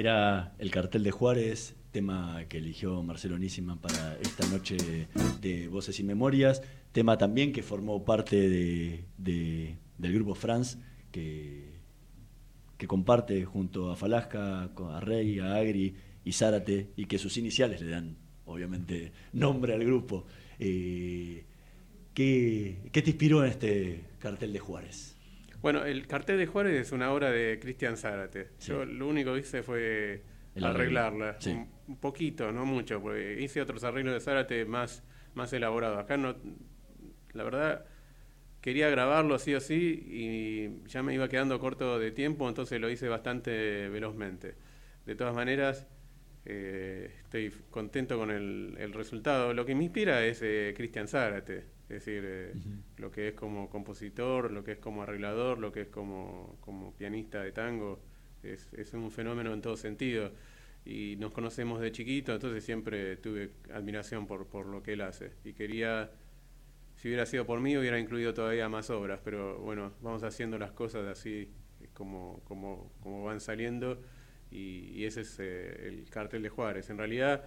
Speaker 8: Era el cartel de Juárez, tema que eligió Marcelo para esta noche de Voces y Memorias, tema también que formó parte de, de- del grupo France, que, que comparte junto a Falasca, a Rey, a Agri y Zárate, y que sus iniciales le dan, obviamente, nombre al grupo. Eh, ¿qué, qué te inspiró en este cartel de Juárez?
Speaker 9: Bueno, el cartel de Juárez es una obra de Cristian Zárate. Yo lo único que hice fue
Speaker 8: El
Speaker 9: arreglarla,
Speaker 8: sí.
Speaker 9: un, un poquito, no mucho, porque hice otros arreglos de Zárate más, más elaborados. Acá no, la verdad, quería grabarlo sí o sí y ya me iba quedando corto de tiempo, entonces lo hice bastante velozmente. De todas maneras, eh, estoy contento con el, el resultado. Lo que me inspira es eh, Cristian Zárate, es decir, eh, lo que es como compositor, lo que es como arreglador, lo que es como, como pianista de tango. es, es un fenómeno en todo sentido y nos conocemos de chiquito, entonces siempre tuve admiración por, por lo que él hace y quería, si hubiera sido por mí, hubiera incluido todavía más obras, pero bueno, vamos haciendo las cosas así como, como, como van saliendo y, y ese es eh, el cartel de Juárez. En realidad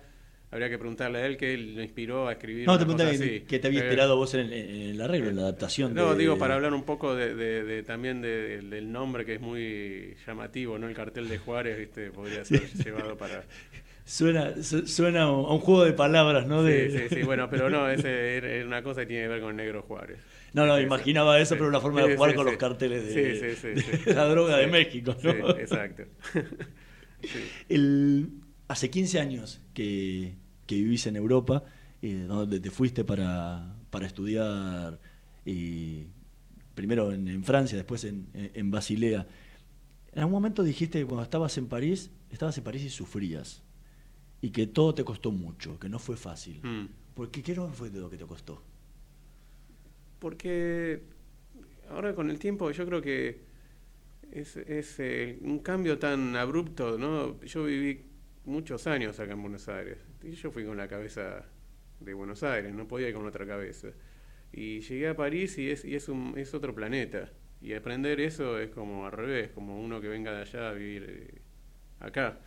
Speaker 9: habría que preguntarle a él qué lo inspiró a escribir.
Speaker 8: No, te preguntaba qué te había
Speaker 9: Eh,
Speaker 8: inspirado vos en el, en el arreglo, en la adaptación.
Speaker 9: no,
Speaker 8: de-
Speaker 9: digo para hablar un poco de, de- de- también de- del nombre que es muy llamativo, ¿no? El cartel de Juárez, ¿viste? Podría ser llevado para...
Speaker 8: Suena, su- suena a un juego de palabras, ¿no? De...
Speaker 9: Sí, sí, sí, bueno, pero no, era una cosa que tiene que ver con Negro Juárez.
Speaker 8: No, no, imaginaba eso, pero una forma de jugar con los carteles de,
Speaker 9: Sí, sí, sí,
Speaker 8: de
Speaker 9: sí.
Speaker 8: la droga de México, ¿no?
Speaker 9: sí, exacto.
Speaker 8: El, hace 15 años que, que vivís en Europa, eh, donde te fuiste para, para estudiar eh, primero en, en Francia, después en, en- en Basilea. En algún momento dijiste que cuando estabas en París, estabas en París y sufrías. Y que todo te costó mucho, que no fue fácil.
Speaker 9: Mm.
Speaker 8: ¿Por qué? ¿Qué no fue de lo que te costó?
Speaker 9: Porque ahora con el tiempo yo creo que es, es, eh, un cambio tan abrupto, ¿no? Yo viví muchos años acá en Buenos Aires y yo fui con la cabeza de Buenos Aires, no podía ir con otra cabeza. Y llegué a París y es, y es, un, es otro planeta. Y aprender eso es como al revés, como uno que venga de allá a vivir eh, acá.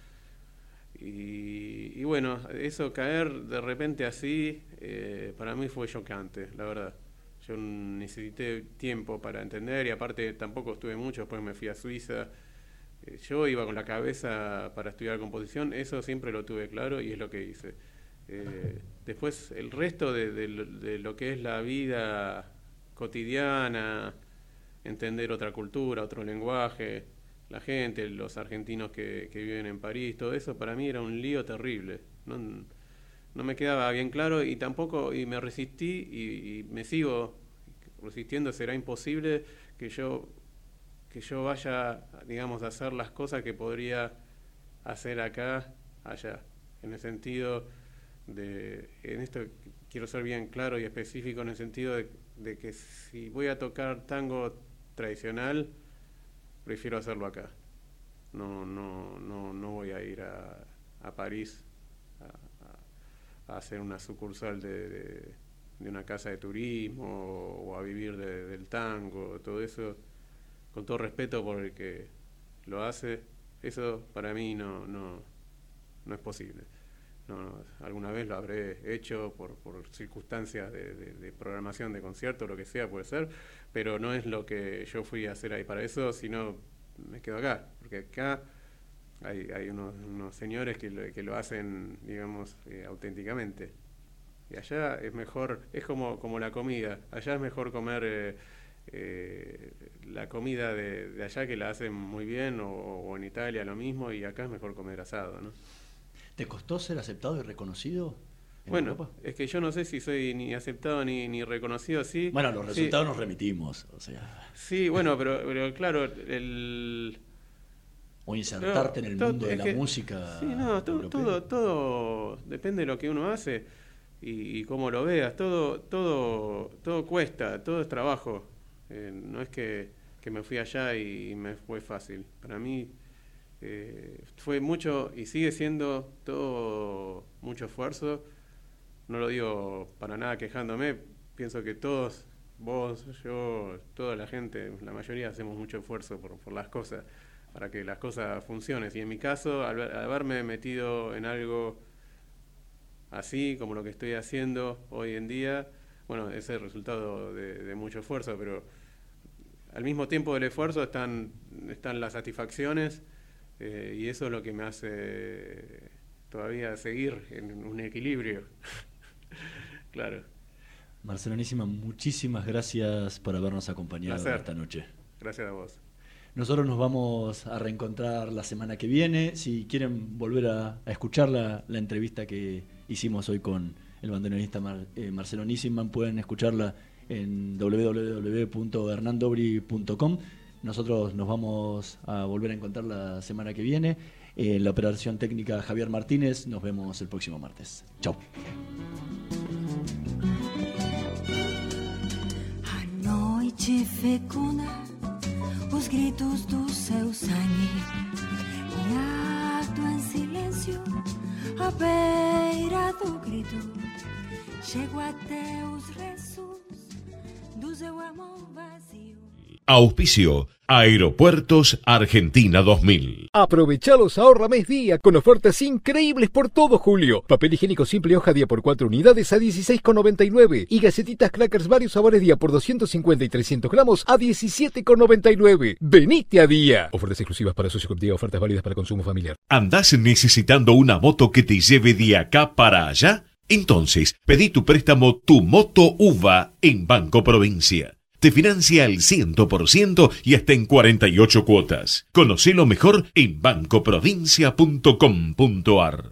Speaker 9: Y, y bueno, eso caer de repente así, eh, para mí fue chocante, la verdad. Yo necesité tiempo para entender y aparte tampoco estuve mucho, después me fui a Suiza. Yo iba con la cabeza para estudiar composición, eso siempre lo tuve claro y es lo que hice. Eh, después el resto de, lo- que es la vida cotidiana, entender otra cultura, otro lenguaje, la gente, los argentinos que, que viven en París, todo eso para mí era un lío terrible. No, no me quedaba bien claro y tampoco, y me resistí y me sigo resistiendo, será imposible que yo, que yo vaya, digamos, a hacer las cosas que podría hacer acá, allá. En el sentido de, en esto quiero ser bien claro y específico en el sentido de, que si voy a tocar tango tradicional, prefiero hacerlo acá. No, no, no, no voy a ir a, a París a, hacer una sucursal de, de- de una casa de turismo o, a vivir de- del tango, todo eso, con todo respeto por el que lo hace, eso para mí no, no, no es posible. No, alguna vez lo habré hecho por, por circunstancias de, de- de programación de concierto, lo que sea, puede ser, pero no es lo que yo fui a hacer ahí para eso, sino me quedo acá, porque acá hay, hay unos, unos señores que lo, que lo hacen, digamos, eh, auténticamente. Y allá es mejor, es como, como la comida, allá es mejor comer eh, eh, la comida de, de allá que la hacen muy bien, o, o en Italia lo mismo, y acá es mejor comer asado, ¿no?
Speaker 8: ¿Te costó ser aceptado y reconocido? en
Speaker 9: Bueno,
Speaker 8: Europa?
Speaker 9: es que yo no sé si soy ni aceptado ni, ni reconocido así.
Speaker 8: Bueno, los
Speaker 9: Sí.
Speaker 8: resultados nos remitimos, o sea,
Speaker 9: Sí, bueno, pero, pero claro, el...
Speaker 8: o insertarte en el
Speaker 9: todo-
Speaker 8: mundo de la
Speaker 9: que-
Speaker 8: música.
Speaker 9: Sí, no, todo, todo, todo depende de lo que uno hace y, y cómo lo veas. Todo, todo, todo cuesta, todo es trabajo. Eh, no es que, que me fui allá y me fue fácil. Para mí eh, fue mucho y sigue siendo todo mucho esfuerzo. No lo digo para nada quejándome. Pienso que todos, vos, yo, toda la gente, la mayoría hacemos mucho esfuerzo por, por las cosas, para que las cosas funcionen. Y en mi caso, al, al haberme metido en algo así como lo que estoy haciendo hoy en día, bueno, es el resultado de, de mucho esfuerzo, pero al mismo tiempo del esfuerzo están, están las satisfacciones eh, y eso es lo que me hace todavía seguir en un equilibrio. claro.
Speaker 8: Marcelonísima, muchísimas gracias por habernos acompañado
Speaker 9: Placer.
Speaker 8: esta noche.
Speaker 9: Gracias a vos.
Speaker 8: Nosotros nos vamos a reencontrar la semana que viene. Si quieren volver a, a escuchar la, la entrevista que hicimos hoy con el bandoneonista Mar- eh, Marcelo pueden escucharla en www.hernandobri.com. Nosotros nos vamos a volver a encontrar la semana que viene. En la operación técnica Javier Martínez. Nos vemos el próximo martes. Chao.
Speaker 7: Noite fecunda, os gritos grito,
Speaker 1: Auspicio Aeropuertos Argentina 2000.
Speaker 2: Aprovecha los ahorra mes día con ofertas increíbles por todo julio. Papel higiénico simple hoja día por 4 unidades a 16,99 y gacetitas crackers varios sabores día por 250 y 300 gramos a 17,99. Venite a día. Ofertas exclusivas para socios con ofertas válidas para consumo familiar.
Speaker 1: ¿Andás necesitando una moto que te lleve de acá para allá? Entonces, pedí tu préstamo Tu Moto UVA en Banco Provincia. Te financia al 100% y hasta en 48 cuotas. Conocelo mejor en bancoprovincia.com.ar.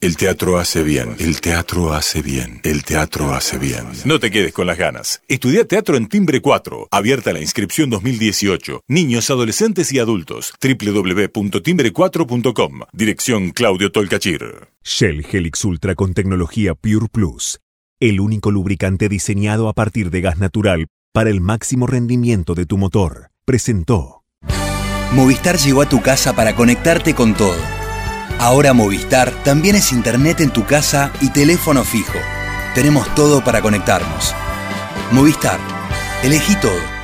Speaker 4: El teatro hace bien, el teatro hace bien, el teatro hace bien. No te quedes con las ganas. Estudia teatro en Timbre 4. Abierta la inscripción 2018. Niños, adolescentes y adultos. www.timbre4.com. Dirección Claudio Tolcachir.
Speaker 5: Shell Helix Ultra con tecnología Pure Plus. El único lubricante diseñado a partir de gas natural para el máximo rendimiento de tu motor. Presentó.
Speaker 6: Movistar llegó a tu casa para conectarte con todo. Ahora Movistar también es internet en tu casa y teléfono fijo. Tenemos todo para conectarnos. Movistar, elegí todo.